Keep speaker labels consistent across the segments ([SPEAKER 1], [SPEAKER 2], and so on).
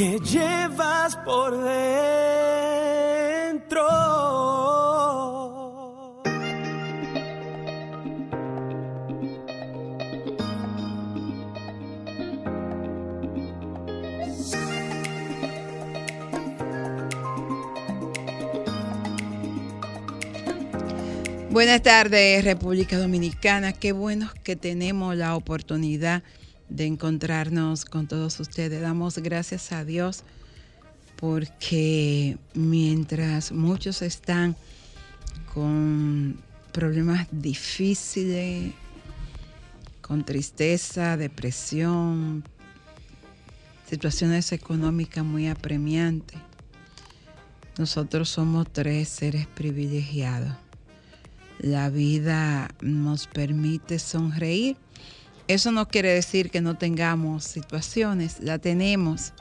[SPEAKER 1] que llevas por dentro.
[SPEAKER 2] Buenas tardes, República Dominicana. Qué bueno que tenemos la oportunidad encontrarnos con todos ustedes. Damos gracias a Dios porque mientras muchos están con problemas difíciles, con tristeza, depresión, situaciones económicas muy apremiantes, nosotros somos tres seres privilegiados. La vida nos permite sonreír. Eso no quiere decir que no tengamos situaciones, la tenemos,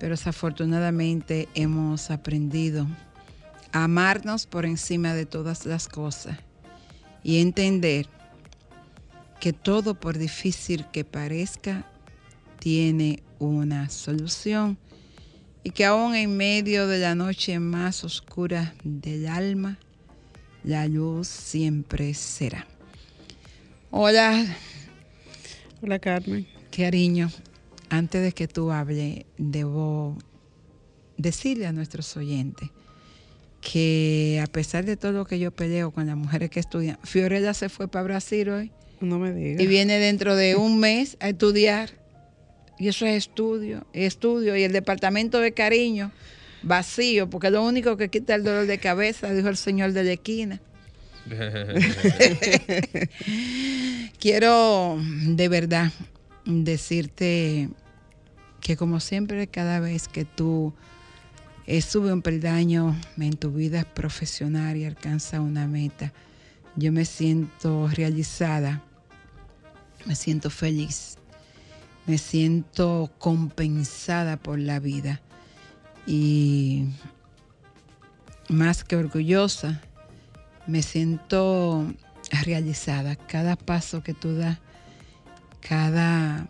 [SPEAKER 2] pero desafortunadamente hemos aprendido a amarnos por encima de todas las cosas y entender que todo por difícil que parezca tiene una solución y que aún en medio de la noche más oscura del alma, la luz siempre será. Hola,
[SPEAKER 3] Hola Carmen.
[SPEAKER 2] cariño. Antes de que tú hables, debo decirle a nuestros oyentes que a pesar de todo lo que yo peleo con las mujeres que estudian, Fiorella se fue para Brasil hoy
[SPEAKER 3] No me digas.
[SPEAKER 2] y viene dentro de un mes a estudiar. Y eso es estudio, estudio. Y el departamento de cariño vacío, porque lo único que quita el dolor de cabeza, dijo el señor de la esquina. Quiero de verdad decirte que como siempre, cada vez que tú eh, sube un peldaño en tu vida profesional y alcanza una meta, yo me siento realizada, me siento feliz, me siento compensada por la vida y más que orgullosa, me siento realizada. Cada paso que tú das, cada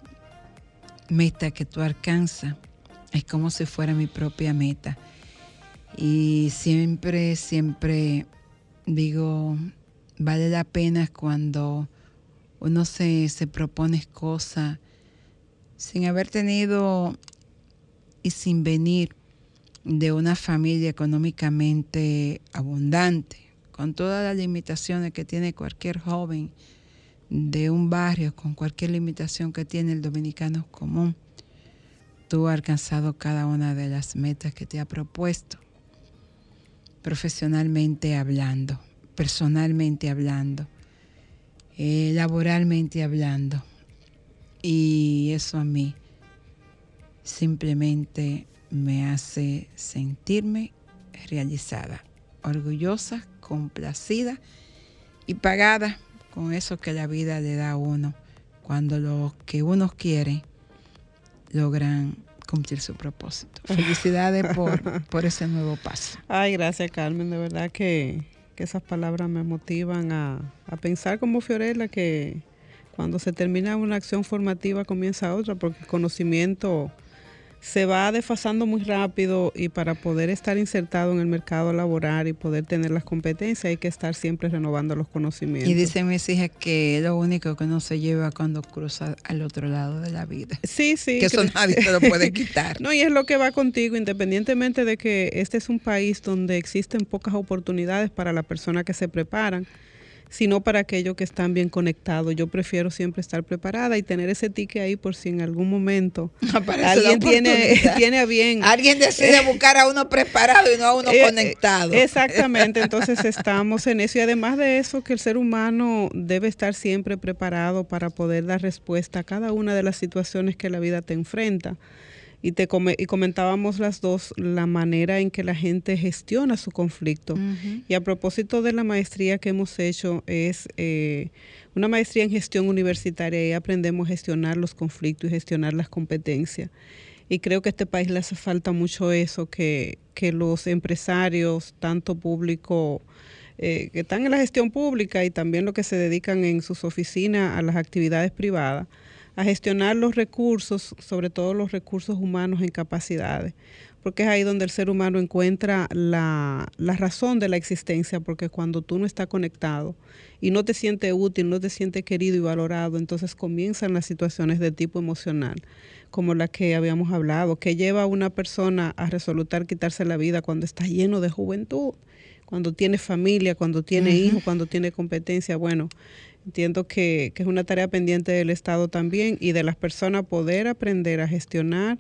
[SPEAKER 2] meta que tú alcanzas, es como si fuera mi propia meta. Y siempre, siempre digo, vale la pena cuando uno se, se propone cosas sin haber tenido y sin venir de una familia económicamente abundante, con todas las limitaciones que tiene cualquier joven de un barrio, con cualquier limitación que tiene el dominicano común, tú has alcanzado cada una de las metas que te ha propuesto, profesionalmente hablando, personalmente hablando, eh, laboralmente hablando. Y eso a mí simplemente me hace sentirme realizada, orgullosa, complacida y pagada con eso que la vida le da a uno cuando lo que uno quiere logran cumplir su propósito. Felicidades por, por ese nuevo paso.
[SPEAKER 3] Ay, gracias Carmen. De verdad que, que esas palabras me motivan a, a pensar como Fiorella que cuando se termina una acción formativa comienza otra, porque el conocimiento se va desfasando muy rápido y para poder estar insertado en el mercado laboral y poder tener las competencias hay que estar siempre renovando los conocimientos.
[SPEAKER 2] Y dicen mis hijas que es lo único que uno se lleva cuando cruza al otro lado de la vida.
[SPEAKER 3] Sí, sí.
[SPEAKER 2] Que eso nadie te lo puede quitar.
[SPEAKER 3] No, y es lo que va contigo, independientemente de que este es un país donde existen pocas oportunidades para las personas que se preparan, sino para aquellos que están bien conectados. Yo prefiero siempre estar preparada y tener ese ticket ahí por si en algún momento
[SPEAKER 2] Aparece
[SPEAKER 3] alguien tiene, tiene a bien.
[SPEAKER 2] Alguien decide buscar a uno preparado y no a uno
[SPEAKER 3] Eh,
[SPEAKER 2] conectado.
[SPEAKER 3] eh, Exactamente, entonces estamos en eso y además de eso que el ser humano debe estar siempre preparado para poder dar respuesta a cada una de las situaciones que la vida te enfrenta. Y, te y comentábamos las dos la manera en que la gente gestiona su conflicto. Y a propósito de la maestría que hemos hecho, es eh, una maestría en gestión universitaria y aprendemos a gestionar los conflictos y gestionar las competencias. Y creo que a este país le hace falta mucho eso, que, que los empresarios, tanto público, eh, que están en la gestión pública y también los que se dedican en sus oficinas a las actividades privadas, a gestionar los recursos, sobre todo los recursos humanos en capacidades, porque es ahí donde el ser humano encuentra la, razón de la existencia, porque cuando tú no estás conectado y no te sientes útil, no te sientes querido y valorado, entonces comienzan las situaciones de tipo emocional, como la que habíamos hablado, que lleva a una persona a resolutar quitarse la vida cuando está lleno de juventud, cuando tiene familia, cuando tiene hijos, cuando tiene competencia. Bueno, Entiendo que, es una tarea pendiente del Estado también y de las personas poder aprender a gestionar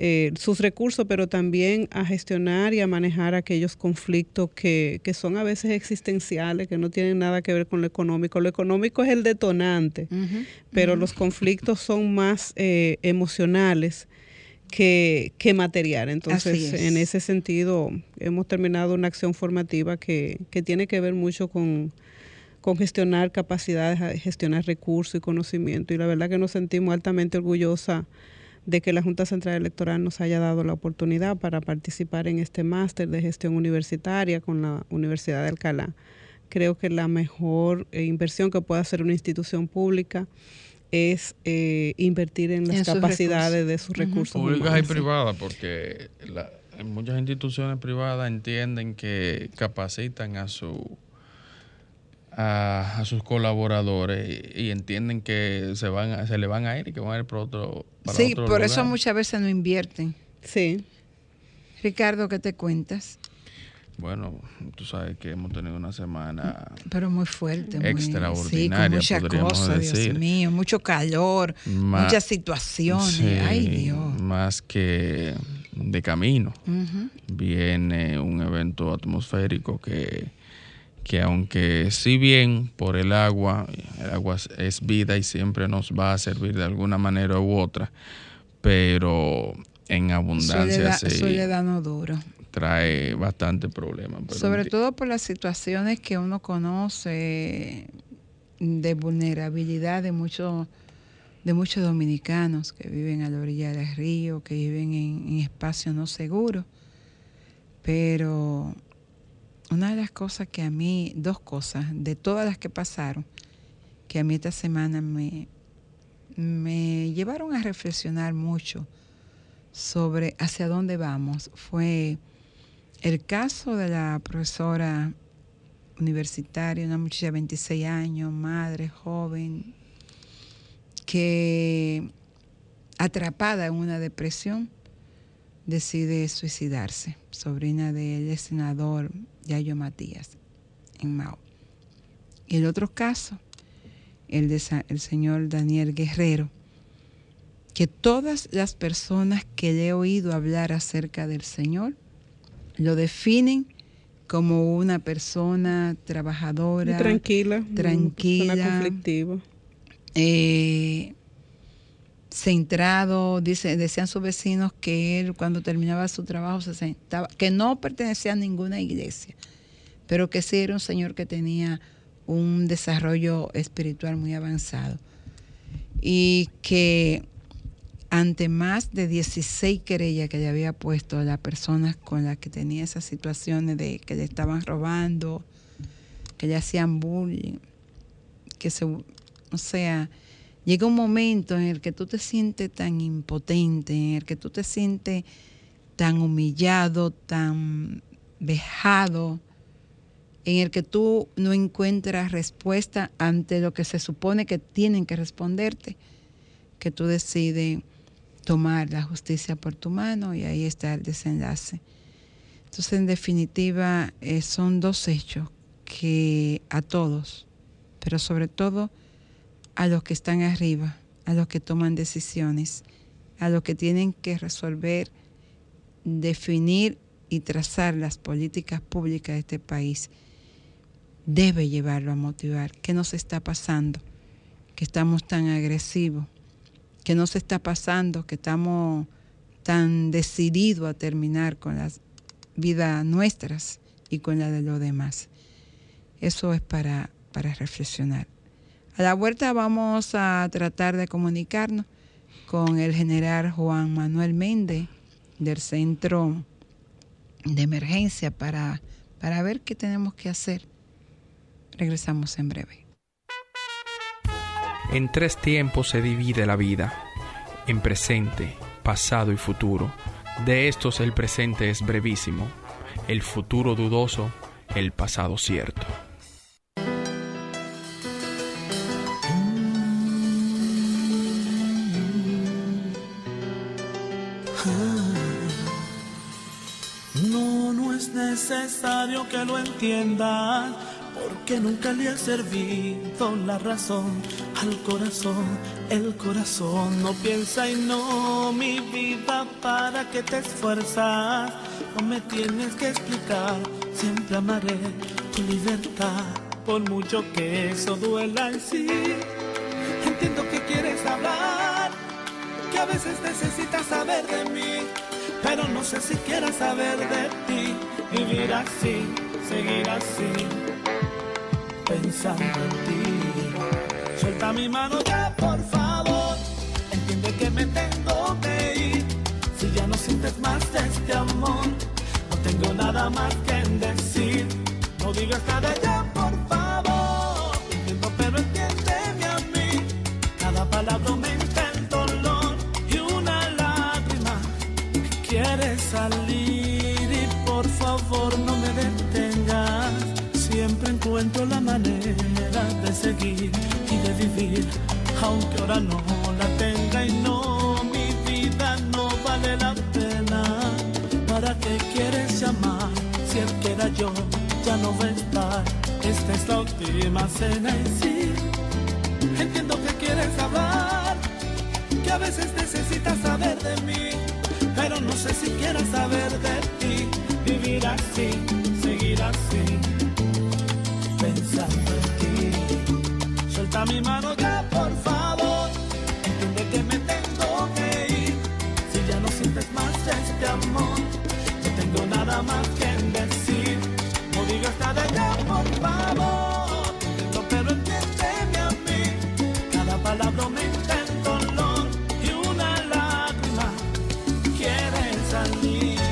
[SPEAKER 3] eh, sus recursos, pero también a gestionar y a manejar aquellos conflictos que, son a veces existenciales, que no tienen nada que ver con lo económico. Lo económico es el detonante, pero los conflictos son más eh, emocionales que, que material. Entonces, en ese sentido, hemos terminado una acción formativa que, que tiene que ver mucho con con gestionar capacidades, gestionar recursos y conocimiento. Y la verdad que nos sentimos altamente orgullosa de que la Junta Central Electoral nos haya dado la oportunidad para participar en este máster de gestión universitaria con la Universidad de Alcalá. Creo que la mejor eh, inversión que puede hacer una institución pública es eh, invertir en las capacidades de sus recursos.
[SPEAKER 4] Públicas y privadas, porque muchas instituciones privadas entienden que capacitan a su a, sus colaboradores y, entienden que se van se le van a ir y que van a ir por otro
[SPEAKER 2] sí por eso muchas veces no invierten.
[SPEAKER 3] Sí.
[SPEAKER 2] Ricardo qué te cuentas
[SPEAKER 4] bueno, tú sabes que hemos tenido una semana
[SPEAKER 2] pero muy fuerte,
[SPEAKER 4] extraordinaria,
[SPEAKER 2] muy, sí, con muchas cosas, Dios mío, mucho calor, muchas situaciones, ay Dios.
[SPEAKER 4] Más que de camino. Viene un evento atmosférico que que aunque si bien por el agua, el agua es vida y siempre nos va a servir de alguna manera u otra, pero en abundancia
[SPEAKER 2] duro.
[SPEAKER 4] trae bastante problema.
[SPEAKER 2] Sobre todo por las situaciones que uno conoce de vulnerabilidad de muchos de muchos dominicanos que viven a la orilla del río, que viven en espacios no seguros, pero una de las cosas que a mí, dos cosas, de todas las que pasaron, que a mí esta semana me, me llevaron a reflexionar mucho sobre hacia dónde vamos, fue el caso de la profesora universitaria, una muchacha de 26 años, madre, joven, que atrapada en una depresión decide suicidarse, sobrina del senador Yayo Matías, en Mao. Y el otro caso, el del el señor Daniel Guerrero, que todas las personas que le he oído hablar acerca del Señor lo definen como una persona trabajadora,
[SPEAKER 3] tranquila,
[SPEAKER 2] tranquila,
[SPEAKER 3] conflictiva.
[SPEAKER 2] Eh, centrado, dice, decían sus vecinos que él cuando terminaba su trabajo se sentaba, que no pertenecía a ninguna iglesia, pero que sí era un señor que tenía un desarrollo espiritual muy avanzado. Y que ante más de 16 querellas que le había puesto a las personas con las que tenía esas situaciones de que le estaban robando, que le hacían bullying, que se, o sea, llega un momento en el que tú te sientes tan impotente, en el que tú te sientes tan humillado, tan vejado, en el que tú no encuentras respuesta ante lo que se supone que tienen que responderte, que tú decides tomar la justicia por tu mano y ahí está el desenlace. Entonces, en definitiva, eh, son dos hechos que a todos, pero sobre todo a los que están arriba, a los que toman decisiones, a los que tienen que resolver, definir y trazar las políticas públicas de este país, debe llevarlo a motivar. ¿Qué nos está pasando? Que estamos tan agresivos. ¿Qué nos está pasando? Que estamos tan decidido a terminar con las vidas nuestras y con la de los demás. Eso es para, para reflexionar. A la vuelta vamos a tratar de comunicarnos con el general Juan Manuel Méndez del Centro de Emergencia para, para ver qué tenemos que hacer. Regresamos en breve.
[SPEAKER 5] En tres tiempos se divide la vida, en presente, pasado y futuro. De estos el presente es brevísimo, el futuro dudoso, el pasado cierto.
[SPEAKER 1] Necesario que lo entiendas, porque nunca le ha servido la razón al corazón. El corazón no piensa y no, mi vida, para que te esfuerzas. No me tienes que explicar, siempre amaré tu libertad, por mucho que eso duela en sí. Entiendo que quieres hablar, que a veces necesitas saber de mí pero no sé si quieras saber de ti, vivir así, seguir así, pensando en ti. Suelta mi mano ya, por favor, entiende que me tengo que ir. Si ya no sientes más este amor, no tengo nada más que decir. No digas nada ya, entiendo que quieres hablar que a veces necesitas saber de mí, pero no sé si quieras saber de ti, quiere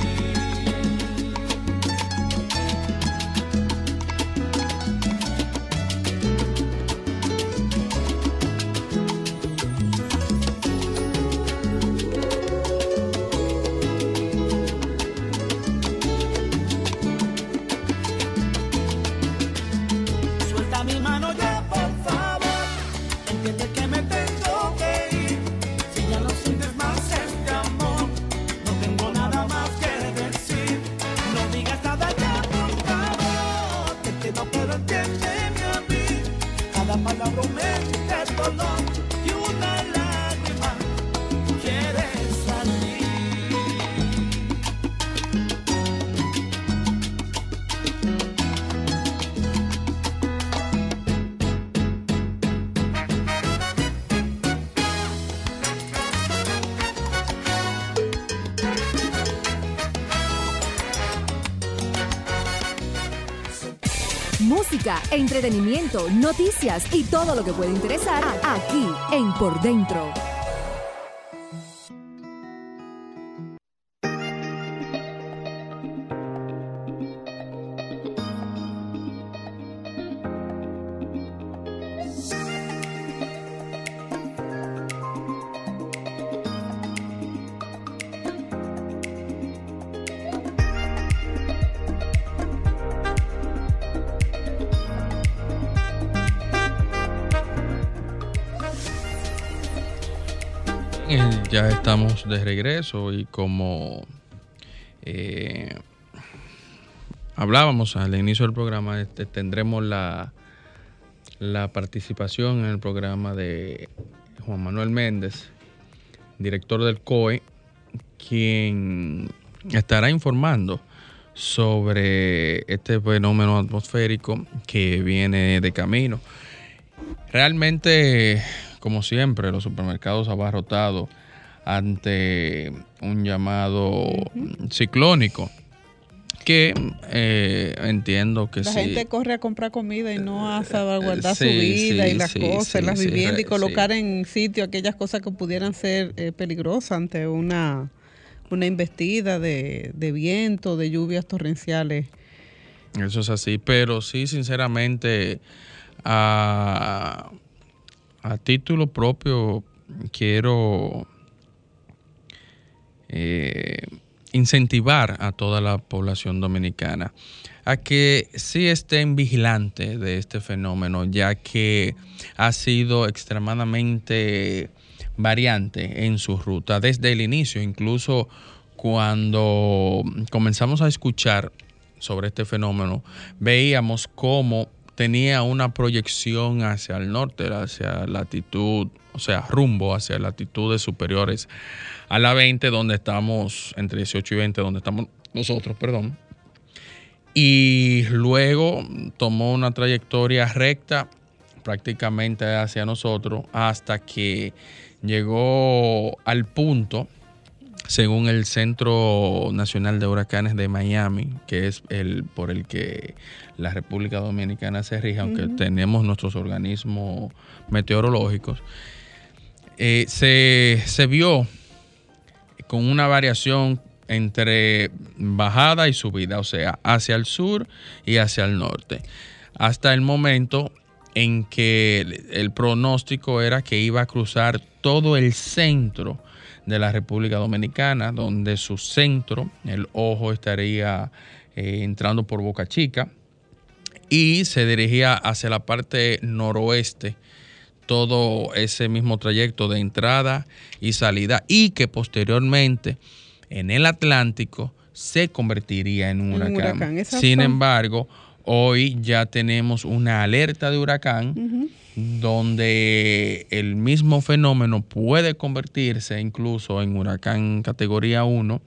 [SPEAKER 6] Entretenimiento, noticias y todo lo que puede interesar aquí en Por Dentro.
[SPEAKER 4] Ya estamos de regreso y como eh, hablábamos al inicio del programa, este, tendremos la, la participación en el programa de Juan Manuel Méndez, director del COE, quien estará informando sobre este fenómeno atmosférico que viene de camino. Realmente, como siempre, los supermercados abarrotados ante un llamado ciclónico que eh, entiendo que
[SPEAKER 3] La
[SPEAKER 4] sí.
[SPEAKER 3] gente corre a comprar comida y no a salvaguardar
[SPEAKER 4] sí,
[SPEAKER 3] su vida
[SPEAKER 4] sí,
[SPEAKER 3] y las
[SPEAKER 4] sí,
[SPEAKER 3] cosas, las viviendas y colocar en sitio aquellas cosas que pudieran ser eh, peligrosas ante una, una investida de, de viento, de lluvias torrenciales.
[SPEAKER 4] Eso es así, pero sí, sinceramente, a, a título propio, quiero eh, incentivar a toda la población dominicana a que sí estén vigilantes de este fenómeno, ya que ha sido extremadamente variante en su ruta desde el inicio, incluso cuando comenzamos a escuchar sobre este fenómeno, veíamos cómo tenía una proyección hacia el norte, hacia latitud, o sea, rumbo hacia latitudes superiores a la 20, donde estamos, entre 18 y 20, donde estamos nosotros, perdón. Y luego tomó una trayectoria recta prácticamente hacia nosotros hasta que llegó al punto según el Centro Nacional de Huracanes de Miami, que es el por el que la República Dominicana se rige, aunque tenemos nuestros organismos meteorológicos, eh, se, se vio con una variación entre bajada y subida, o sea, hacia el sur y hacia el norte, hasta el momento en que el, pronóstico era que iba a cruzar todo el centro de la República Dominicana, donde su centro, el ojo, estaría eh, entrando por Boca Chica y se dirigía hacia la parte noroeste todo ese mismo trayecto de entrada y salida y que posteriormente en el Atlántico se convertiría en un huracán. Sin embargo, hoy ya tenemos una alerta de huracán donde el mismo fenómeno puede convertirse incluso en huracán categoría 1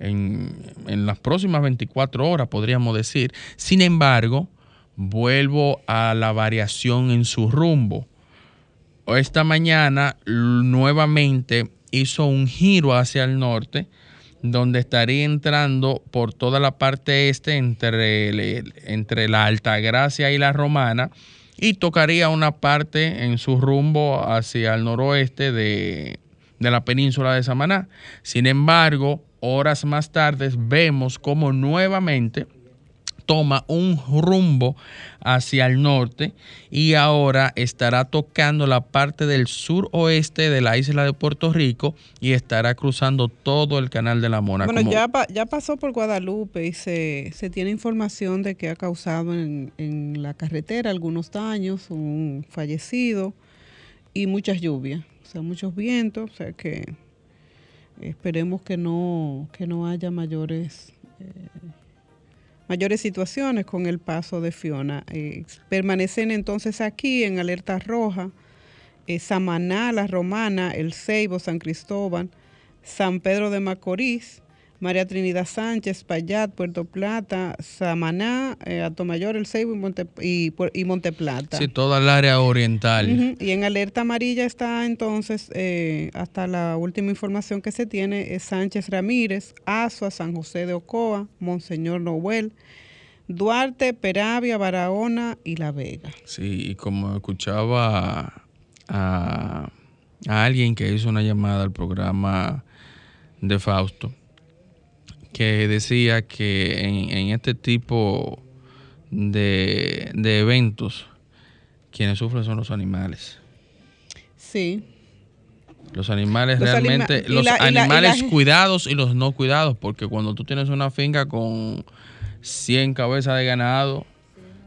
[SPEAKER 4] en, en las próximas 24 horas, podríamos decir. Sin embargo, vuelvo a la variación en su rumbo. Esta mañana nuevamente hizo un giro hacia el norte, donde estaría entrando por toda la parte este entre, entre la Altagracia y la Romana y tocaría una parte en su rumbo hacia el noroeste de, de la península de Samaná. Sin embargo, horas más tarde vemos como nuevamente toma un rumbo hacia el norte y ahora estará tocando la parte del suroeste de la isla de Puerto Rico y estará cruzando todo el canal de la Mona.
[SPEAKER 3] Bueno,
[SPEAKER 4] como-
[SPEAKER 3] ya, pa- ya pasó por Guadalupe y se, se tiene información de que ha causado en, en la carretera algunos daños, un fallecido y muchas lluvias, o sea, muchos vientos, o sea que esperemos que no, que no haya mayores, eh, mayores situaciones con el paso de Fiona. Eh, permanecen entonces aquí en alerta roja. eh, Samaná, La Romana, El Ceibo, San Cristóbal, San Pedro de Macorís, María Trinidad Sánchez, Payat, Puerto Plata, Samaná, eh, Atomayor, El Ceibo y, Monte, y, y Monteplata.
[SPEAKER 4] Sí, toda el área oriental.
[SPEAKER 3] Y en alerta amarilla está entonces, eh, hasta la última información que se tiene, es Sánchez Ramírez, Azua, San José de Ocoa, Monseñor Noel, Duarte, Peravia, Barahona y La Vega.
[SPEAKER 4] Sí, y como escuchaba a, a alguien que hizo una llamada al programa de Fausto, que decía que en, en este tipo de, de eventos, quienes sufren son los animales.
[SPEAKER 3] Sí,
[SPEAKER 4] Los animales
[SPEAKER 3] Los
[SPEAKER 4] realmente, los
[SPEAKER 3] la- y la- y
[SPEAKER 4] animales
[SPEAKER 3] la-
[SPEAKER 4] cuidados y los no cuidados, porque cuando tú tienes una finca con 100 cabezas de ganado,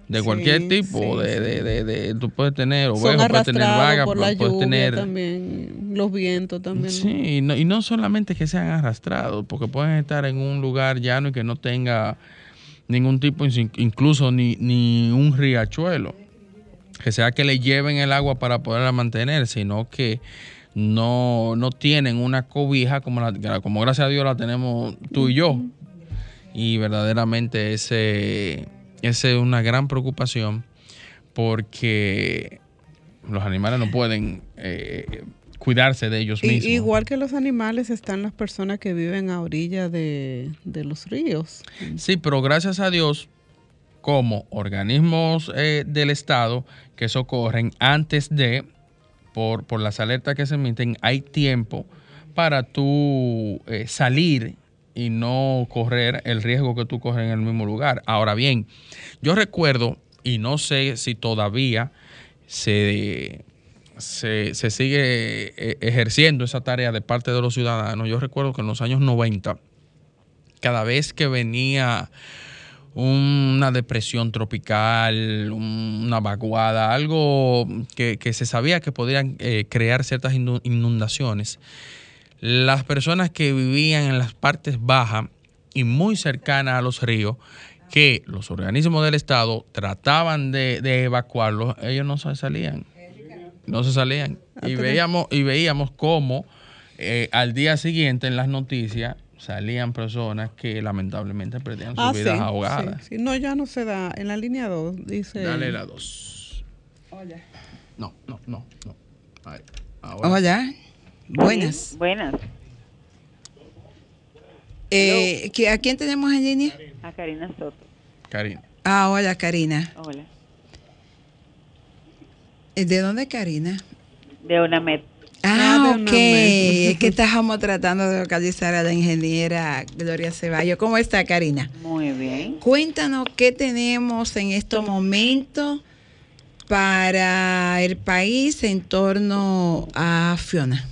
[SPEAKER 4] de
[SPEAKER 3] Sí,
[SPEAKER 4] cualquier tipo,
[SPEAKER 3] sí,
[SPEAKER 4] de,
[SPEAKER 3] sí.
[SPEAKER 4] de, de, de- tú puedes tener ovejas, puedes tener vagas, puedes tener...
[SPEAKER 3] también, los vientos también.
[SPEAKER 4] Sí, y no, y no solamente que sean arrastrados, porque pueden estar en un lugar llano y que no tenga ningún tipo, in- incluso ni, ni un riachuelo, que sea que le lleven el agua para poderla mantener, sino que no, no tienen una cobija como, la, como gracias a Dios la tenemos tú y yo. Y verdaderamente ese, ese es una gran preocupación porque los animales no pueden eh, cuidarse de ellos mismos.
[SPEAKER 3] igual que los animales están las personas que viven a orilla de, los ríos.
[SPEAKER 4] Sí, pero gracias a Dios, como organismos eh, del Estado que socorren antes de, por, por las alertas que se emiten, hay tiempo para tú eh, salir y no correr el riesgo que tú corres en el mismo lugar. Ahora bien, yo recuerdo, y no sé si todavía se, se, sigue eh, ejerciendo esa tarea de parte de los ciudadanos. Yo recuerdo que en los años 90, cada vez que venía una depresión tropical, una vaguada, algo que, se sabía que podrían eh, crear ciertas inundaciones, las personas que vivían en las partes bajas y muy cercanas a los ríos, que los organismos del Estado trataban de, evacuarlos, ellos no salían. No se salían. Y veíamos, y veíamos cómo eh, al día siguiente en las noticias salían personas que lamentablemente perdían sus ah, vidas ahogadas.
[SPEAKER 3] No, ya no se da. En la línea 2 dice...
[SPEAKER 4] Dale la 2. Hola. No, no, no, no.
[SPEAKER 2] Hola. Buenas.
[SPEAKER 7] buenas.
[SPEAKER 2] Eh, ¿A quién tenemos en línea?
[SPEAKER 7] A Karina Soto.
[SPEAKER 4] Karina.
[SPEAKER 2] Ah, hola Karina.
[SPEAKER 7] Hola.
[SPEAKER 2] Eh, ¿De dónde Karina?
[SPEAKER 7] De una met.
[SPEAKER 2] Ah, ah ok. es que estábamos tratando de localizar a la ingeniera Gloria Ceballos. ¿Cómo está, Karina?
[SPEAKER 7] Muy bien.
[SPEAKER 2] Cuéntanos qué tenemos en estos momentos para el país en torno a Fiona.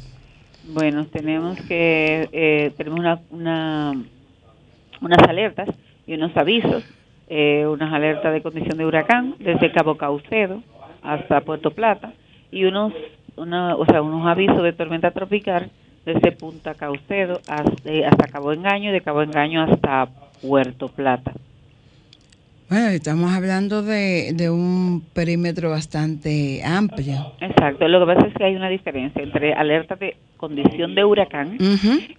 [SPEAKER 7] Bueno, tenemos que eh, tenemos una, una, unas alertas y unos avisos, eh, unas alertas de condición de huracán desde Cabo Caucedo hasta Puerto Plata y unos una, o sea, unos avisos de tormenta tropical desde Punta Caucedo hasta, eh, hasta Cabo Engaño y de Cabo Engaño hasta Puerto Plata.
[SPEAKER 2] Bueno, estamos hablando de, de, un perímetro bastante amplio.
[SPEAKER 7] Exacto, lo que pasa es que hay una diferencia entre alerta de condición de huracán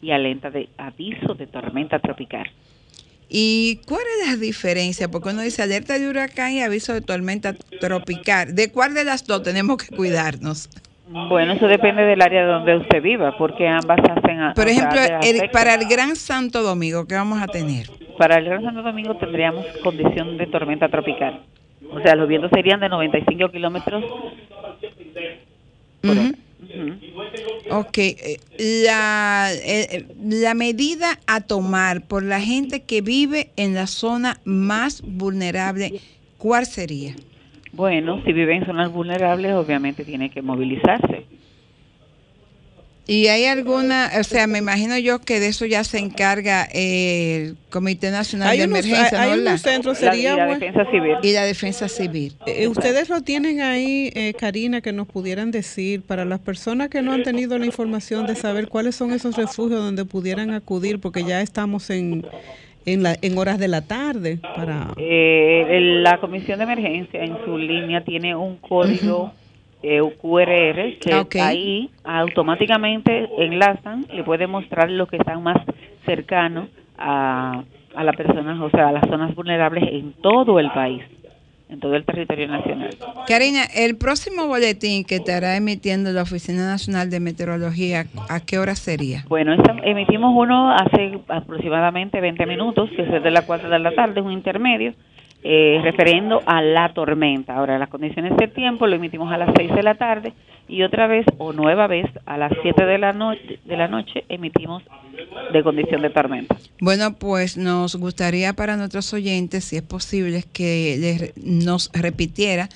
[SPEAKER 7] y alerta de aviso de tormenta tropical.
[SPEAKER 2] ¿Y cuál es la diferencia? Porque uno dice alerta de huracán y aviso de tormenta tropical. ¿De cuál de las dos tenemos que cuidarnos?
[SPEAKER 7] Bueno, eso depende del área donde usted viva, porque ambas hacen...
[SPEAKER 2] Por ejemplo, para el Gran Santo Domingo, ¿qué vamos a tener?
[SPEAKER 7] Para el Gran Santo Domingo tendríamos condición de tormenta tropical. O sea, los vientos serían de 95 kilómetros
[SPEAKER 2] Ok, eh, la, eh, la medida a tomar por la gente que vive en la zona más vulnerable, ¿cuál sería?
[SPEAKER 7] Bueno, si vive en zonas vulnerables, obviamente tiene que movilizarse.
[SPEAKER 2] ¿Y hay alguna, o sea, me imagino yo que de eso ya se encarga el Comité Nacional de Emergencia,
[SPEAKER 3] hay, ¿no? centros, sería
[SPEAKER 7] la, Defensa Civil.
[SPEAKER 2] Y la Defensa Civil.
[SPEAKER 3] Eh, ustedes lo tienen ahí, eh, Karina, que nos pudieran decir, para las personas que no han tenido la información de saber cuáles son esos refugios donde pudieran acudir, porque ya estamos en, en, la, en horas de la tarde. para
[SPEAKER 7] eh, La Comisión de Emergencia en su línea tiene un código... Eh, QRR que ahí automáticamente enlazan, le puede mostrar lo que están más cercanos a, a las personas, o sea, a las zonas vulnerables en todo el país en todo el territorio nacional.
[SPEAKER 2] Karina, el próximo boletín que estará emitiendo la Oficina Nacional de Meteorología, ¿a qué hora sería?
[SPEAKER 7] Bueno, emitimos uno hace aproximadamente 20 minutos, que es de las 4 de la tarde, un intermedio, eh, referiendo a la tormenta. Ahora, las condiciones de tiempo lo emitimos a las 6 de la tarde y otra vez o nueva vez a las 7 de la, noche de la noche emitimos de condición de tormenta.
[SPEAKER 2] Bueno, pues nos gustaría para nuestros oyentes, si es posible, que nos repitiera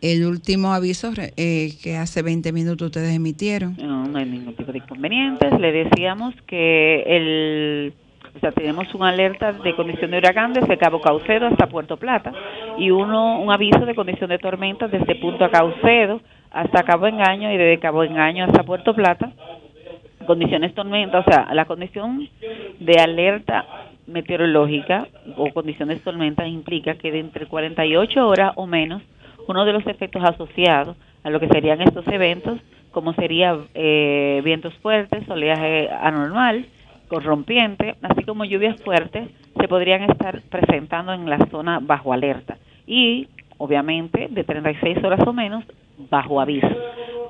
[SPEAKER 2] el último aviso eh, que hace 20 minutos ustedes emitieron.
[SPEAKER 7] No, no hay ningún tipo de inconvenientes. Le decíamos que el o sea, tenemos una alerta de condición de huracán desde Cabo Caucedo hasta Puerto Plata y uno un aviso de condición de tormenta desde Punto Caucedo hasta Cabo Engaño y desde Cabo Engaño hasta Puerto Plata. Condiciones tormenta, o sea, la condición de alerta meteorológica o condiciones tormenta implica que de entre 48 horas o menos, uno de los efectos asociados a lo que serían estos eventos, como sería eh, vientos fuertes, oleaje anormal, corrompiente, así como lluvias fuertes, se podrían estar presentando en la zona bajo alerta y, obviamente, de 36 horas o menos, bajo aviso.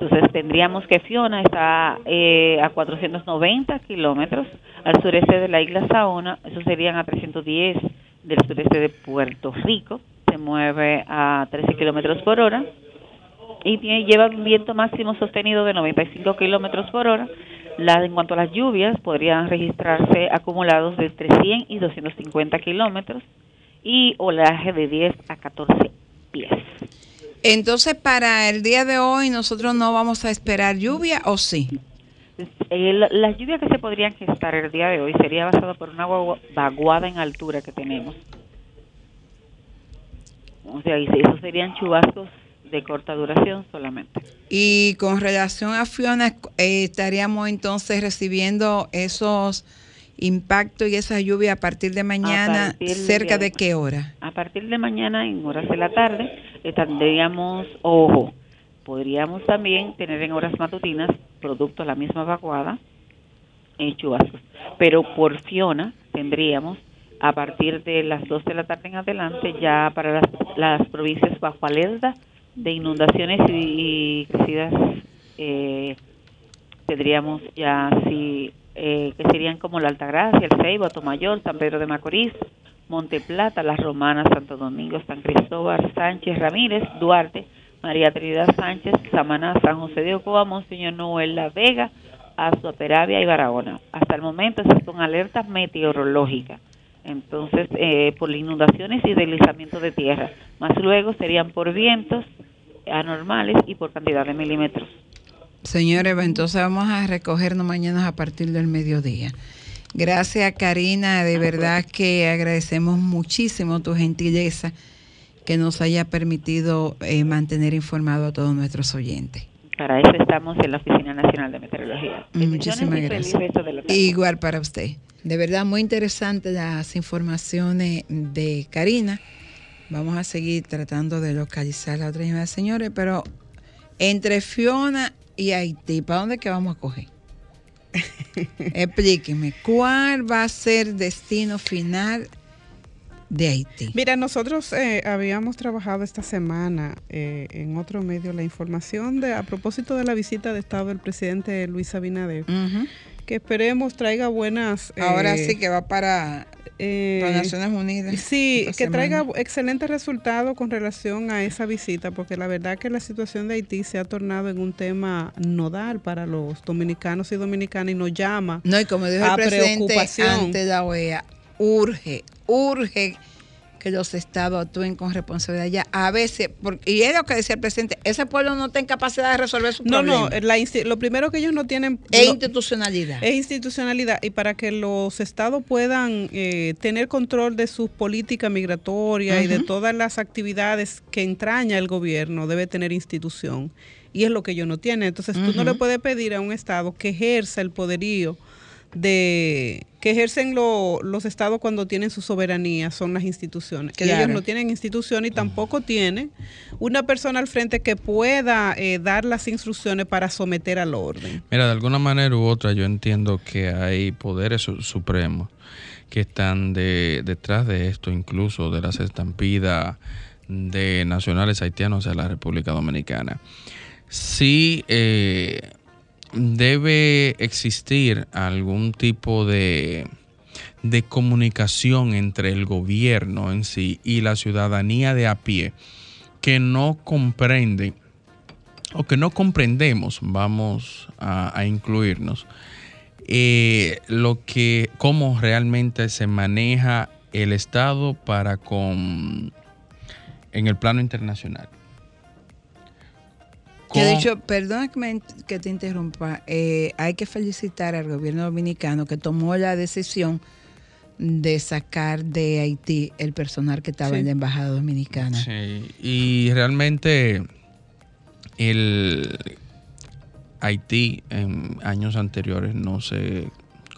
[SPEAKER 7] Entonces tendríamos que Fiona está eh, a 490 kilómetros al sureste de la isla Saona, eso serían a 310 del sureste de Puerto Rico, se mueve a 13 kilómetros por hora y tiene, lleva un viento máximo sostenido de 95 kilómetros por hora. La, en cuanto a las lluvias, podrían registrarse acumulados de entre 100 y 250 kilómetros y olaje de 10 a 14 pies.
[SPEAKER 2] Entonces, para el día de hoy, nosotros no vamos a esperar lluvia o sí?
[SPEAKER 7] El, las lluvias que se podrían gestar el día de hoy sería basado por una vaguada en altura que tenemos. O sea, esos serían chubascos de corta duración solamente.
[SPEAKER 2] Y con relación a Fiona, eh, estaríamos entonces recibiendo esos impactos y esa lluvia a partir de mañana, ¿cerca de, qué hora?
[SPEAKER 7] A partir de mañana, en horas de la tarde, tendríamos, ojo, podríamos también tener en horas matutinas, producto de la misma vacuada, en chubascos. Pero por Fiona tendríamos a partir de las 2 de la tarde en adelante ya para las, las provincias bajo alerta de inundaciones y, crecidas eh, tendríamos ya sí eh, que serían como la Altagracia, el Ceibo, Tomayor, San Pedro de Macorís, Monte Plata, Las Romanas, Santo Domingo, San Cristóbal, Sánchez, Ramírez, Duarte, María Trinidad Sánchez, Samaná, San José de Ocoa, Monseñor Noel La Vega, Azua, Peravia y Barahona. Hasta el momento estas son alertas meteorológicas entonces eh, por inundaciones y deslizamiento de tierra. Más luego serían por vientos anormales y por cantidad de milímetros.
[SPEAKER 2] Señores, entonces vamos a recogernos mañana a partir del mediodía. Gracias Karina, de verdad que agradecemos muchísimo tu gentileza que nos haya permitido eh, mantener informado a todos nuestros oyentes.
[SPEAKER 7] Para eso estamos en la Oficina Nacional de Meteorología.
[SPEAKER 2] Muchísimas gracias. Igual para usted. De verdad, muy interesante las informaciones de Karina. Vamos a seguir tratando de localizar la otra llamada, señores, pero entre Fiona y Haití, ¿para dónde que vamos a coger? Explíqueme, ¿cuál va a ser el destino final de Haití?
[SPEAKER 3] Mira, nosotros eh, habíamos trabajado esta semana eh, en otro medio la información de a propósito de la visita de Estado del presidente Luis Abinader que esperemos traiga buenas...
[SPEAKER 2] Ahora eh, sí que va para, eh, Naciones Unidas.
[SPEAKER 3] Sí, que traiga excelentes resultados con relación a esa visita, porque la verdad que la situación de Haití se ha tornado en un tema nodal para los dominicanos y dominicanas y nos llama
[SPEAKER 2] no, y como dijo el presidente ante la OEA, urge, urge que los estados actúen con responsabilidad ya. A veces, y es lo que decía el presidente, ese pueblo no tiene capacidad de resolver su
[SPEAKER 3] no, No, no, lo primero que ellos no tienen...
[SPEAKER 2] Es institucionalidad.
[SPEAKER 3] Es institucionalidad. Y para que los estados puedan eh, tener control de sus políticas migratorias y de todas las actividades que entraña el gobierno, debe tener institución. Y es lo que ellos no tienen. Entonces, tú no le puedes pedir a un estado que ejerza el poderío de que ejercen los estados cuando tienen su soberanía son las instituciones. Que ellos no tienen institución y tampoco tienen una persona al frente que pueda eh, dar las instrucciones para someter al orden.
[SPEAKER 4] Mira, de alguna manera u otra yo entiendo que hay poderes supremos que están de, detrás de esto, incluso de las estampidas de nacionales haitianos a la República Dominicana. Sí, eh, debe existir algún tipo de, de comunicación entre el gobierno en sí y la ciudadanía de a pie que no comprende o que no comprendemos, vamos a, incluirnos, eh, lo que, cómo realmente se maneja el Estado para con en el plano internacional.
[SPEAKER 2] Que de hecho, perdona que, te interrumpa, eh, hay que felicitar al gobierno dominicano que tomó la decisión de sacar de Haití el personal que estaba en la embajada dominicana.
[SPEAKER 4] Sí, y realmente el Haití en años anteriores no se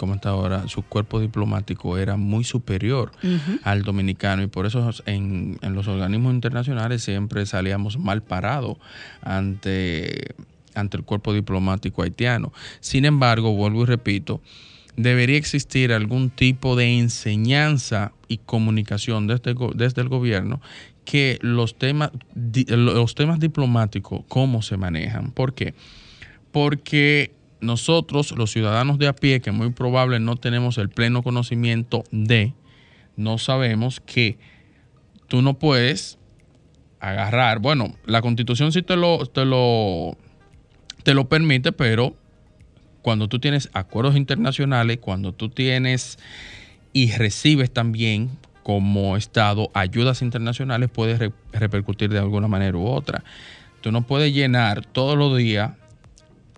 [SPEAKER 4] como está ahora, su cuerpo diplomático era muy superior al dominicano y por eso en, los organismos internacionales siempre salíamos mal parados ante, ante el cuerpo diplomático haitiano. Sin embargo, vuelvo y repito, debería existir algún tipo de enseñanza y comunicación desde, desde el gobierno que los temas, los temas diplomáticos, cómo se manejan. ¿Por qué? Porque nosotros, los ciudadanos de a pie, que muy probable no tenemos el pleno conocimiento de, no sabemos que tú no puedes agarrar, bueno, la constitución sí te lo, te lo, te lo permite, pero cuando tú tienes acuerdos internacionales, cuando tú tienes y recibes también como Estado ayudas internacionales, puedes re- repercutir de alguna manera u otra. Tú no puedes llenar todos los días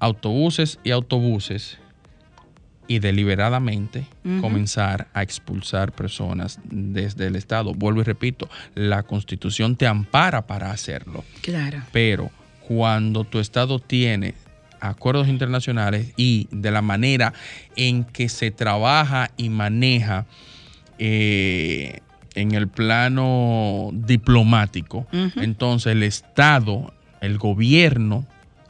[SPEAKER 4] autobuses y autobuses y deliberadamente comenzar a expulsar personas desde el Estado. Vuelvo y repito, la constitución te ampara para hacerlo.
[SPEAKER 2] Claro.
[SPEAKER 4] Pero cuando tu Estado tiene acuerdos internacionales y de la manera en que se trabaja y maneja eh, en el plano diplomático, entonces el Estado, el gobierno,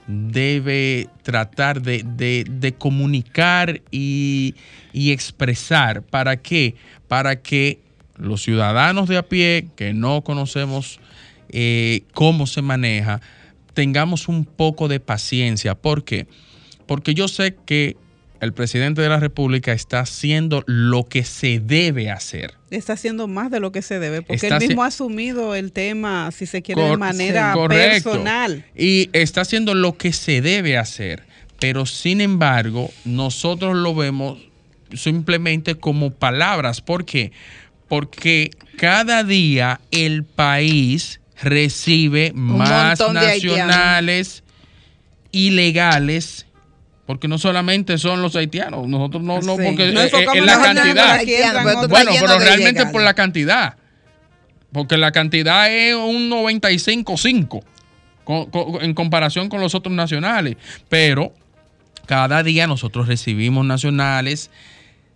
[SPEAKER 4] debe tratar de, comunicar y, y expresar. ¿Para qué? Para que los ciudadanos de a pie que no conocemos eh, cómo se maneja, tengamos un poco de paciencia. ¿Por qué? Porque yo sé que el presidente de la República está haciendo lo que se debe hacer.
[SPEAKER 3] Está haciendo más de lo que se debe, porque
[SPEAKER 4] Está
[SPEAKER 3] él mismo ha asumido el tema, si se quiere, de manera
[SPEAKER 4] correcto.
[SPEAKER 3] personal.
[SPEAKER 4] Y está haciendo lo que se debe hacer. Pero sin embargo, nosotros lo vemos simplemente como palabras. ¿Por qué? Porque cada día el país recibe más nacionales ilegales. Porque no solamente son los haitianos, nosotros no, no
[SPEAKER 3] Sí.
[SPEAKER 4] porque
[SPEAKER 3] No
[SPEAKER 4] eh, eh, es la cantidad.
[SPEAKER 2] Pero
[SPEAKER 4] Bueno, pero realmente por la cantidad. Porque la cantidad es un 95-5 co- co- en comparación con los otros nacionales. Pero cada día nosotros recibimos nacionales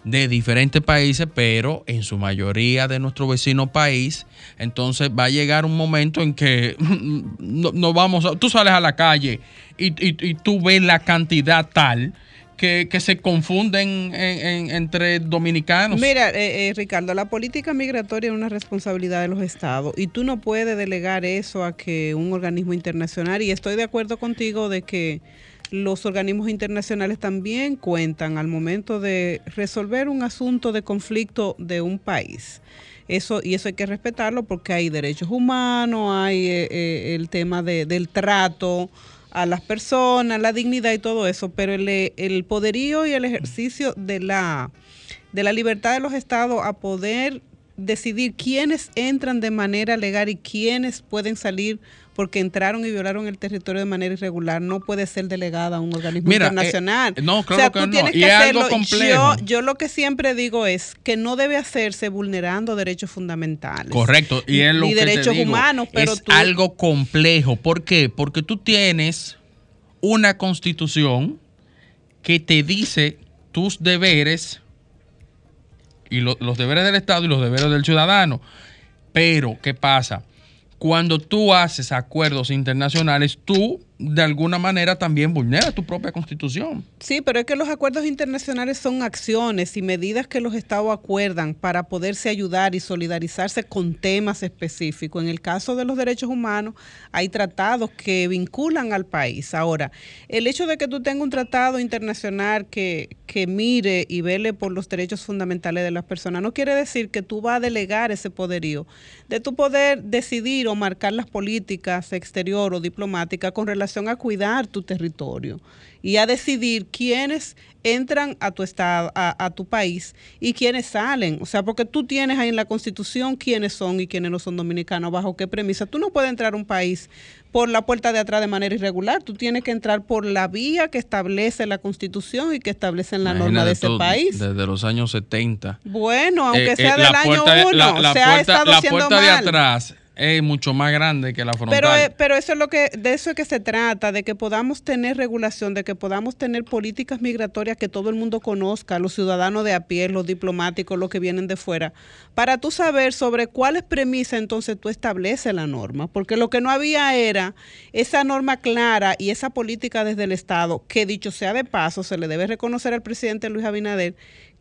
[SPEAKER 4] de diferentes países, pero en su mayoría de nuestro vecino país. Entonces va a llegar un momento en que no, vamos a, tú sales a la calle y, tú ves la cantidad tal que, se confunden en- en- entre dominicanos.
[SPEAKER 3] Mira, eh, eh, Ricardo, la política migratoria es una responsabilidad de los estados y tú no puedes delegar eso a que un organismo internacional, y estoy de acuerdo contigo de que los organismos internacionales también cuentan al momento de resolver un asunto de conflicto de un país. Eso, y eso hay que respetarlo porque hay derechos humanos, hay eh, eh, el tema de- del trato a las personas, la dignidad y todo eso, pero el, eh, el poderío y el ejercicio de la, de la libertad de los estados a poder decidir quiénes entran de manera legal y quiénes pueden salir porque entraron y violaron el territorio de manera irregular no puede ser delegada a un organismo
[SPEAKER 4] Mira,
[SPEAKER 3] internacional.
[SPEAKER 4] eh, no, claro
[SPEAKER 3] o sea,
[SPEAKER 4] que
[SPEAKER 3] tú
[SPEAKER 4] no,
[SPEAKER 3] tienes
[SPEAKER 4] y
[SPEAKER 3] que
[SPEAKER 4] es algo
[SPEAKER 3] hacerlo.
[SPEAKER 4] complejo.
[SPEAKER 3] Yo, yo lo que siempre digo es que no debe hacerse vulnerando derechos fundamentales.
[SPEAKER 4] Correcto, y es lo
[SPEAKER 3] Ni
[SPEAKER 4] que te
[SPEAKER 3] derechos
[SPEAKER 4] digo,
[SPEAKER 3] humanos, pero
[SPEAKER 4] es
[SPEAKER 3] tú-
[SPEAKER 4] algo complejo. ¿Por qué? Porque tú tienes una constitución que te dice tus deberes y lo- los deberes del Estado y los deberes del ciudadano. Pero, ¿qué pasa? Cuando tú haces acuerdos internacionales, tú de alguna manera también vulneras tu propia constitución.
[SPEAKER 3] Sí, pero es que los acuerdos internacionales son acciones y medidas que los estados acuerdan para poderse ayudar y solidarizarse con temas específicos. En el caso de los derechos humanos, hay tratados que vinculan al país. Ahora, el hecho de que tú tengas un tratado internacional que, que mire y vele por los derechos fundamentales de las personas no quiere decir que tú vas a delegar ese poderío de tu poder decidir o marcar las políticas exterior o diplomáticas con relación a cuidar tu territorio y a decidir quiénes entran a tu estado, a, a tu país y quiénes salen. O sea, porque tú tienes ahí en la constitución quiénes son y quiénes no son dominicanos, bajo qué premisa. Tú no puedes entrar a un país por la puerta de atrás de manera irregular. Tú tienes que entrar por la vía que establece la constitución y que establecen la norma de ese país.
[SPEAKER 4] Desde los años 70.
[SPEAKER 3] Bueno, aunque
[SPEAKER 4] Eh, eh,
[SPEAKER 3] sea del
[SPEAKER 4] la
[SPEAKER 3] año
[SPEAKER 4] puerta de-
[SPEAKER 3] uno,
[SPEAKER 4] la, la
[SPEAKER 3] se ha
[SPEAKER 4] puerta,
[SPEAKER 3] estado
[SPEAKER 4] la
[SPEAKER 3] haciendo
[SPEAKER 4] puerta de atrás es mucho más grande que la frontal.
[SPEAKER 3] Pero, eh, pero eso es lo que, de eso es que se trata, de que podamos tener regulación, de que podamos tener políticas migratorias que todo el mundo conozca, los ciudadanos de a pie, los diplomáticos, los que vienen de fuera, para tú saber sobre cuáles premisas entonces tú estableces la norma, porque lo que no había era esa norma clara y esa política desde el Estado, que dicho sea de paso, se le debe reconocer al presidente Luis Abinader,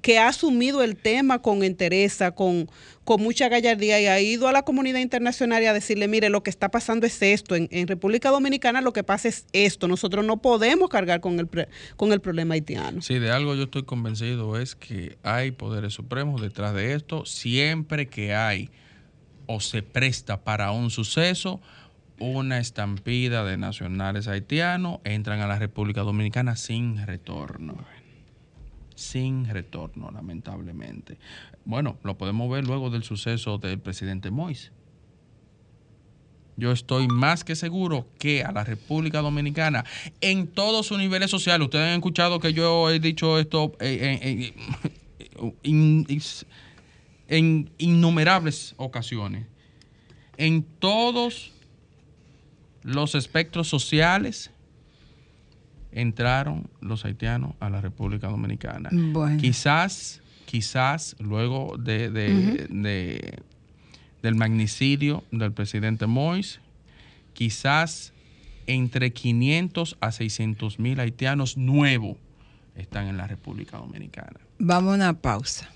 [SPEAKER 3] que ha asumido el tema con entereza, con, con mucha gallardía y ha ido a la comunidad internacional y a decirle, mire, lo que está pasando es esto, en, en República Dominicana lo que pasa es esto, nosotros no podemos cargar con el, con el problema haitiano.
[SPEAKER 4] Sí, de algo yo estoy convencido es que hay poderes supremos detrás de esto. Siempre que hay o se presta para un suceso, una estampida de nacionales haitianos entran a la República Dominicana sin retorno. Sin retorno, lamentablemente. Bueno, lo podemos ver luego del suceso del presidente Mois. Yo estoy más que seguro que a la República Dominicana, en todos sus niveles sociales, ustedes han escuchado que yo he dicho esto eh, eh, eh, is- en innumerables ocasiones, en todos los espectros sociales entraron los haitianos a la República Dominicana.
[SPEAKER 2] Bueno.
[SPEAKER 4] Quizás, quizás luego de, de- de- del magnicidio del presidente Mois, quizás entre 500 a 600 mil haitianos nuevos están en la República Dominicana.
[SPEAKER 2] Vamos a una pausa.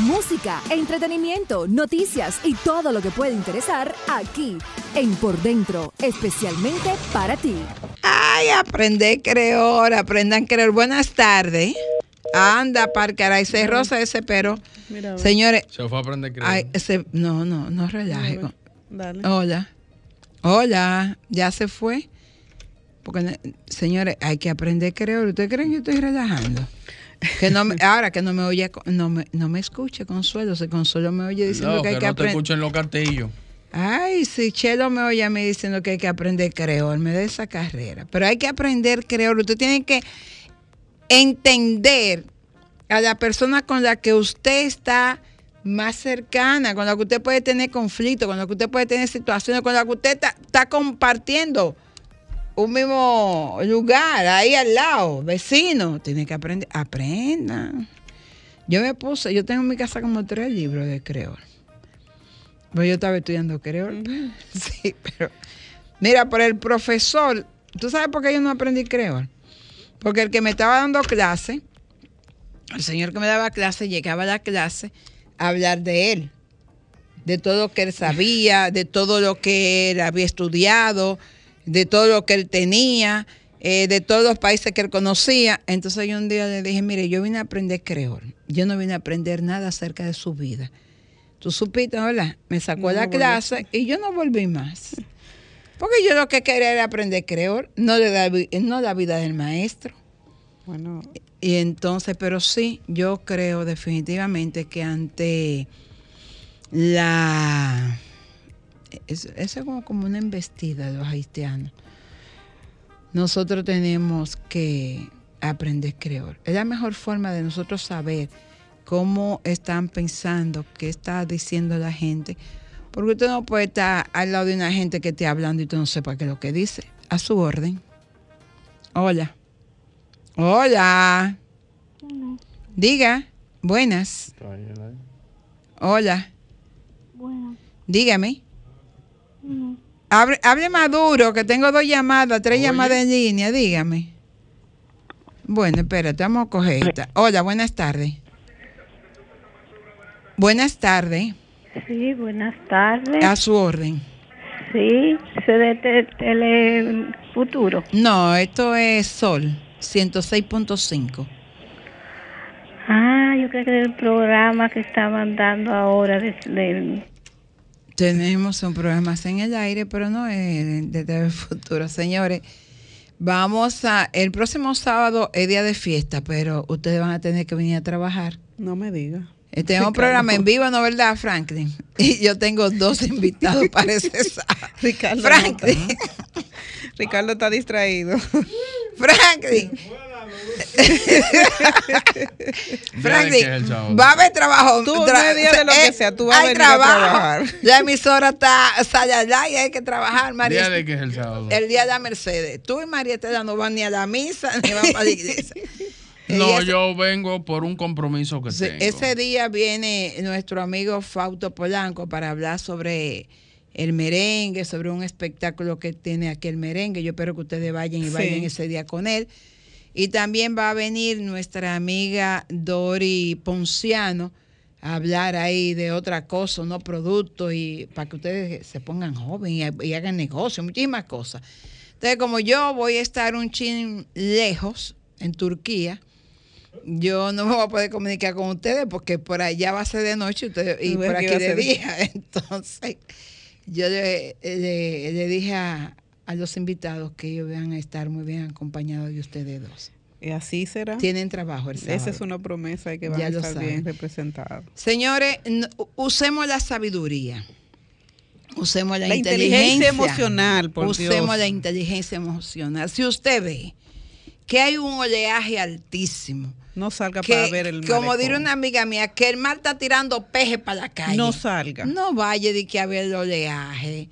[SPEAKER 6] Música, entretenimiento, noticias y todo lo que puede interesar aquí en Por Dentro, especialmente para ti.
[SPEAKER 2] Ay, aprender creol, aprendan creol. Buenas tardes. Anda, Parcara, ese rosa ese pero.
[SPEAKER 3] Mira.
[SPEAKER 2] Señores,
[SPEAKER 4] Se fue a aprender
[SPEAKER 2] ay, ese, no, no, no relaje. con-
[SPEAKER 3] Dale.
[SPEAKER 2] Hola. Hola, ya se fue. Porque, señores, hay que aprender creol. ¿Ustedes creen que yo estoy relajando? Que no me- ahora que no me oye, no me, no me escuche Consuelo. Si Consuelo me oye diciendo
[SPEAKER 4] No,
[SPEAKER 2] que
[SPEAKER 4] que
[SPEAKER 2] hay que
[SPEAKER 4] no te
[SPEAKER 2] aprender.
[SPEAKER 4] escuchen los cartillos.
[SPEAKER 2] Ay, si Chelo me oye a mí diciendo que hay que aprender creol, me da esa carrera. Pero hay que aprender creol. Usted tiene que entender a la persona con la que usted está más cercana, con la que usted puede tener conflicto, con la que usted puede tener situaciones, con la que usted está, compartiendo un mismo lugar, ahí al lado, vecino. Tiene que aprender, aprendan. Yo me puse, yo tengo en mi casa como tres libros de creol. Yo estaba estudiando creol. Sí, pero mira, por el profesor, ¿tú sabes por qué yo no aprendí creol? Porque el que me estaba dando clase, el señor que me daba clase, llegaba a la clase a hablar de él, de todo lo que él sabía, de todo lo que él había estudiado, de todo lo que él tenía, eh, de todos los países que él conocía. Entonces yo un día le dije, mire, yo vine a aprender creol, yo no vine a aprender nada acerca de su vida. Tú supiste, ¿verdad? Me sacó la clase y yo no volví más. Porque yo lo que quería era aprender creol, no, de la, no la vida del maestro.
[SPEAKER 3] Bueno,
[SPEAKER 2] Y entonces, pero sí, yo creo definitivamente que ante la... es- Eso es como, como una embestida de los haitianos. Nosotros tenemos que aprender creol. Es la mejor forma de nosotros saber cómo están pensando, qué está diciendo la gente. Porque usted no puede estar al lado de una gente que esté hablando y tú no sepa qué es lo que dice. A su orden. Hola. Hola. Diga. Buenas. Hola. Dígame. Hable, hable más duro, que tengo dos llamadas, tres llamadas en línea. Dígame. Bueno, espérate, vamos a coger esta. Hola, buenas tardes. Buenas tardes.
[SPEAKER 8] Sí, buenas tardes.
[SPEAKER 2] A su orden.
[SPEAKER 8] Sí, se de te- tele futuro.
[SPEAKER 2] No, esto es Sol 106.5.
[SPEAKER 8] Ah, yo creo que el programa que estaban dando ahora de, de-
[SPEAKER 2] Tenemos un programa en el aire, pero no es de TV Futuro. Señores, vamos a. El próximo sábado es día de fiesta, pero ustedes van a tener que venir a trabajar.
[SPEAKER 3] no me diga.
[SPEAKER 2] Eh, Tenemos un programa en vivo, ¿no verdad, Franklin? Y yo tengo dos invitados para ese sábado.
[SPEAKER 3] Ricardo.
[SPEAKER 2] Franklin,
[SPEAKER 3] Ricardo está distraído.
[SPEAKER 2] Franklin. Franklin, va a haber trabajo.
[SPEAKER 3] Tú, día de lo que sea, tú vas a
[SPEAKER 2] hay
[SPEAKER 3] venir a
[SPEAKER 2] trabajo.
[SPEAKER 3] trabajar.
[SPEAKER 2] La emisora está sale al aire, hay que trabajar, María.
[SPEAKER 4] Día de que es el sábado.
[SPEAKER 2] El día de la Mercedes. Tú y María Estela no van ni a la misa ni van para la iglesia.
[SPEAKER 4] No,
[SPEAKER 2] ese-
[SPEAKER 4] yo vengo por un compromiso que tengo.
[SPEAKER 2] ese día viene nuestro amigo Fausto Polanco para hablar sobre el merengue, sobre un espectáculo que tiene aquí el merengue. Yo espero que ustedes vayan y
[SPEAKER 3] Sí.
[SPEAKER 2] vayan ese día con él. Y también va a venir nuestra amiga Dori Ponciano a hablar ahí de otra cosa, no productos, y para que ustedes se pongan jóvenes y, y hagan negocio, muchísimas cosas. Entonces, como yo voy a estar un chin lejos, en Turquía, yo no me voy a poder comunicar con ustedes porque por allá va a ser de noche ustedes, y por aquí de día. Entonces, yo le, le- le dije a, a los invitados que ellos van a estar muy bien acompañados de ustedes dos.
[SPEAKER 3] Y así será.
[SPEAKER 2] Tienen trabajo el sábado.
[SPEAKER 3] Esa es una promesa de que van
[SPEAKER 2] Ya
[SPEAKER 3] a estar
[SPEAKER 2] saben.
[SPEAKER 3] bien representados.
[SPEAKER 2] Señores, usemos la sabiduría. Usemos la,
[SPEAKER 3] La inteligencia emocional, por
[SPEAKER 2] Usemos
[SPEAKER 3] Dios.
[SPEAKER 2] la inteligencia emocional. Si usted ve que hay un oleaje altísimo,
[SPEAKER 3] No salga
[SPEAKER 2] que,
[SPEAKER 3] para ver el
[SPEAKER 2] como
[SPEAKER 3] malecón.
[SPEAKER 2] diría una amiga mía, que el mar está tirando peje para la calle.
[SPEAKER 3] No salga.
[SPEAKER 2] No vaya de que a ver el oleaje.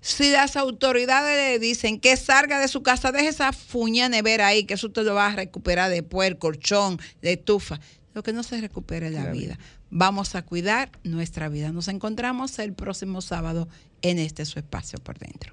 [SPEAKER 2] Si las autoridades le dicen que salga de su casa, deje esa fuña nevera ahí, que eso usted lo va a recuperar después, el colchón, la estufa. Lo que no se recupera es la
[SPEAKER 3] La
[SPEAKER 2] vida.
[SPEAKER 3] vida.
[SPEAKER 2] Vamos a cuidar nuestra vida. Nos encontramos el próximo sábado en este su espacio por dentro.